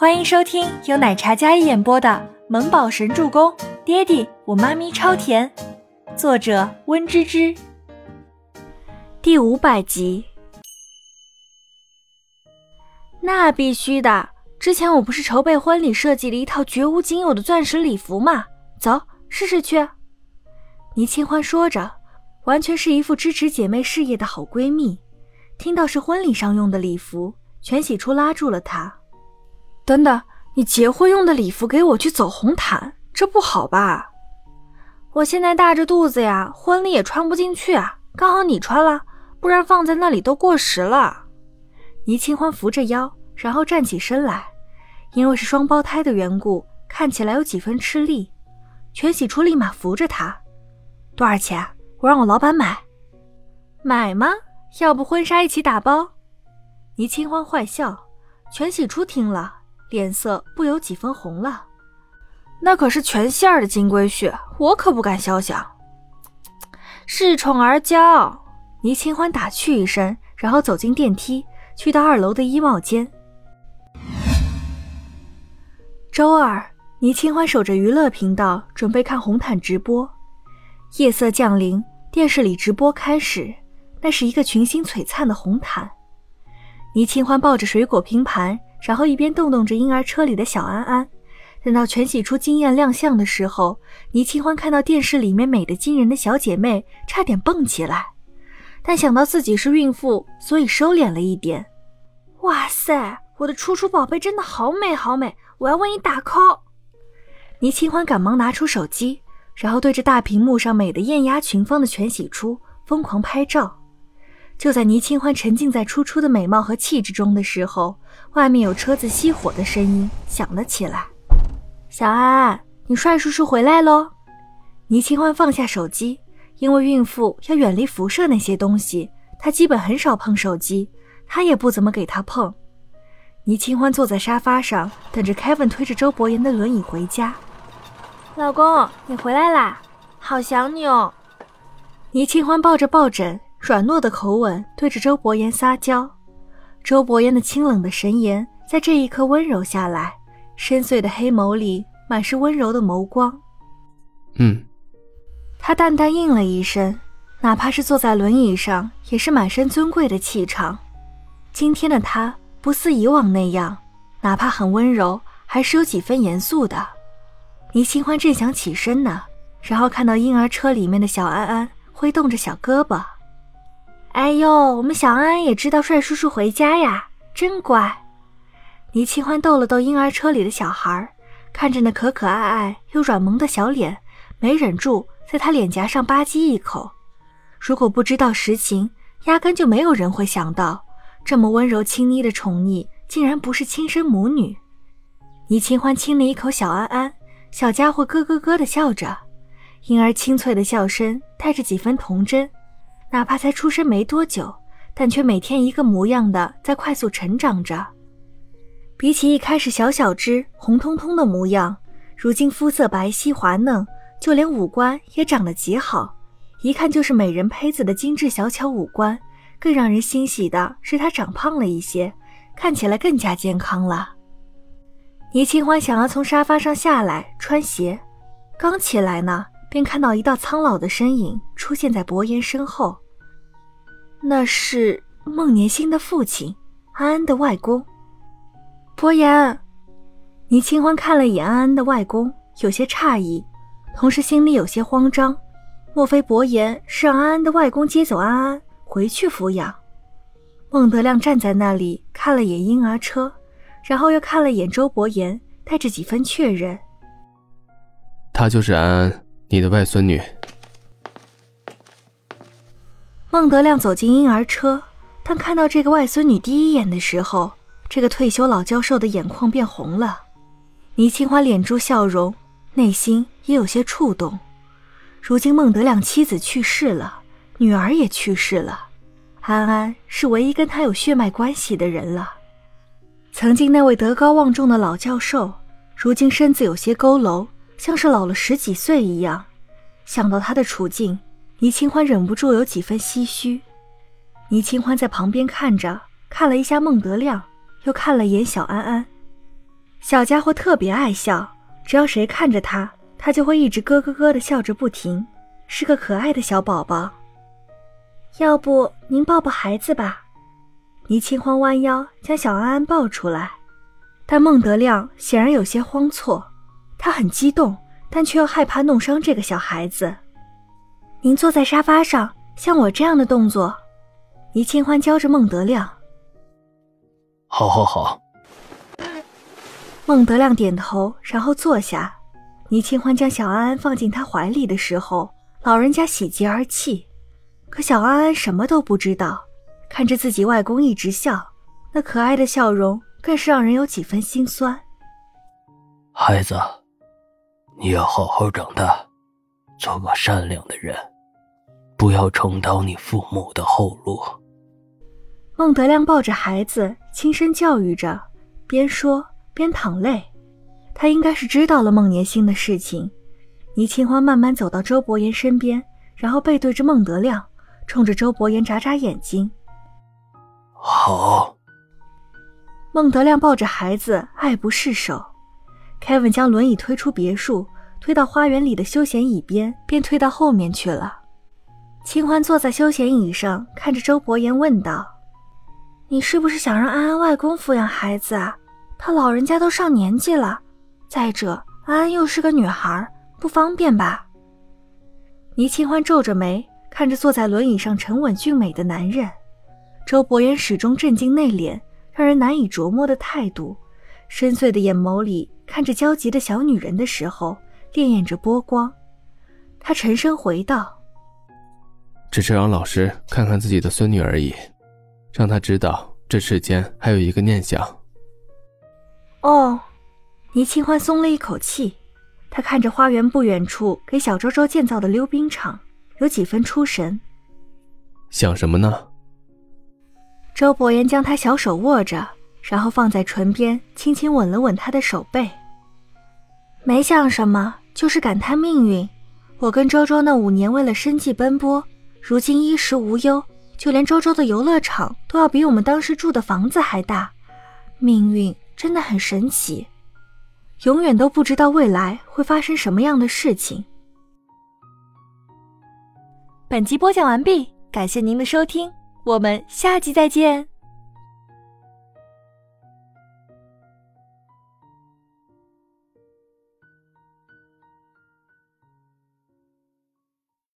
欢迎收听由奶茶加一演播的《萌宝神助攻》，爹地我妈咪超甜，作者温芝芝。第五百集。那必须的，之前我不是筹备婚礼设计了一套绝无仅有的钻石礼服吗？走，试试去。倪清欢说着，完全是一副支持姐妹事业的好闺蜜。听到是婚礼上用的礼服，全喜初拉住了她。等等，你结婚用的礼服给我去走红毯，这不好吧？我现在大着肚子呀，婚礼也穿不进去啊。刚好你穿了，不然放在那里都过时了。倪清欢扶着腰，然后站起身来，因为是双胞胎的缘故，看起来有几分吃力。全喜初立马扶着她，多少钱？我让我老板买。买吗？要不婚纱一起打包？倪清欢坏笑，全喜初听了，脸色不由几分红了。那可是全馅儿的金龟婿，我可不敢肖想。恃宠而骄，倪清欢打趣一声，然后走进电梯，去到二楼的衣帽间。周二，倪清欢守着娱乐频道，准备看红毯直播。夜色降临，电视里直播开始。那是一个群星璀璨的红毯，倪清欢抱着水果拼盘，然后一边动动着婴儿车里的小安安。等到全喜初惊艳亮相的时候，倪清欢看到电视里面美的惊人的小姐妹，差点蹦起来，但想到自己是孕妇，所以收敛了一点。哇塞，我的楚楚宝贝真的好美好美，我要为你打 call。倪清欢赶忙拿出手机，然后对着大屏幕上美的艳压群芳的全喜初疯狂拍照。就在倪清欢沉浸在初初的美貌和气质中的时候，外面有车子熄火的声音响了起来。小安，你帅叔叔回来喽！倪清欢放下手机，因为孕妇要远离辐射那些东西，她基本很少碰手机，他也不怎么给她碰。倪清欢坐在沙发上，等着 Kevin 推着周伯言的轮椅回家。老公，你回来啦，好想你哦！倪清欢抱着抱枕。软糯的口吻对着周伯言撒娇，周伯言的清冷的神颜在这一刻温柔下来，深邃的黑眸里满是温柔的眸光。嗯，他淡淡应了一声，哪怕是坐在轮椅上，也是满身尊贵的气场。今天的他不似以往那样，哪怕很温柔，还是有几分严肃的。倪清欢正想起身呢，然后看到婴儿车里面的小安安挥动着小胳膊。哎呦，我们小安安也知道帅叔叔回家呀，真乖。倪清欢逗了逗婴儿车里的小孩，看着那可可爱爱又软萌的小脸，没忍住在他脸颊上吧唧一口。如果不知道实情，压根就没有人会想到，这么温柔亲昵的宠溺，竟然不是亲生母女。倪清欢亲了一口小安安，小家伙咯咯咯的笑着，婴儿清脆的笑声带着几分童真。哪怕才出生没多久，但却每天一个模样的在快速成长着。比起一开始小小只、红彤彤的模样，如今肤色白皙滑嫩，就连五官也长得极好，一看就是美人胚子的精致小巧五官。更让人欣喜的是，她长胖了一些，看起来更加健康了。倪清欢想要从沙发上下来穿鞋，刚起来呢。便看到一道苍老的身影出现在伯言身后，那是孟年星的父亲，安安的外公。伯言，倪清欢看了一眼安安的外公，有些诧异，同时心里有些慌张。莫非伯言是让安安的外公接走安安回去抚养？孟德亮站在那里看了眼婴儿车，然后又看了眼周伯言，带着几分确认：“他就是安安。”你的外孙女。孟德亮走进婴儿车，当看到这个外孙女第一眼的时候，这个退休老教授的眼眶变红了。倪清欢敛住笑容，内心也有些触动。如今孟德亮妻子去世了，女儿也去世了，安安是唯一跟他有血脉关系的人了。曾经那位德高望重的老教授，如今身子有些佝偻。像是老了十几岁一样，想到他的处境，倪清欢忍不住有几分唏嘘。倪清欢在旁边看着，看了一下孟德亮，又看了眼小安安。小家伙特别爱笑，只要谁看着他，他就会一直咯咯咯的笑着不停，是个可爱的小宝宝。要不您抱抱孩子吧？倪清欢弯腰将小安安抱出来，但孟德亮显然有些慌错，他很激动，但却又害怕弄伤这个小孩子。您坐在沙发上，像我这样的动作。倪清欢教着孟德亮。好，好，好。孟德亮点头，然后坐下。倪清欢将小安安放进他怀里的时候，老人家喜极而泣。可小安安什么都不知道，看着自己外公一直笑，那可爱的笑容更是让人有几分心酸。孩子，你要好好长大，做个善良的人，不要重蹈你父母的后路。孟德亮抱着孩子，轻声教育着，边说边淌泪。他应该是知道了孟年星的事情。倪清欢慢慢走到周伯言身边，然后背对着孟德亮。冲着周伯言眨眨眼睛。好。孟德亮抱着孩子爱不释手。Kevin 将轮椅推出别墅，推到花园里的休闲椅边，便退到后面去了。清欢坐在休闲椅上，看着周伯言问道：“你是不是想让安安外公抚养孩子啊？他老人家都上年纪了，再者安安又是个女孩，不方便吧？”倪清欢皱着眉。看着坐在轮椅上沉稳俊美的男人，周伯言始终镇静内敛，让人难以琢磨的态度，深邃的眼眸里看着焦急的小女人的时候，潋滟着波光。他沉声回道：“只是让老师看看自己的孙女而已，让她知道这世间还有一个念想。”哦，倪清欢松了一口气，他看着花园不远处给小周周建造的溜冰场。有几分出神，想什么呢？周伯言将他小手握着，然后放在唇边，轻轻吻了吻他的手背。没想什么，就是感叹命运。我跟周周那五年为了生计奔波，如今衣食无忧，就连周周的游乐场都要比我们当时住的房子还大。命运真的很神奇，永远都不知道未来会发生什么样的事情。本集播讲完毕，感谢您的收听，我们下集再见。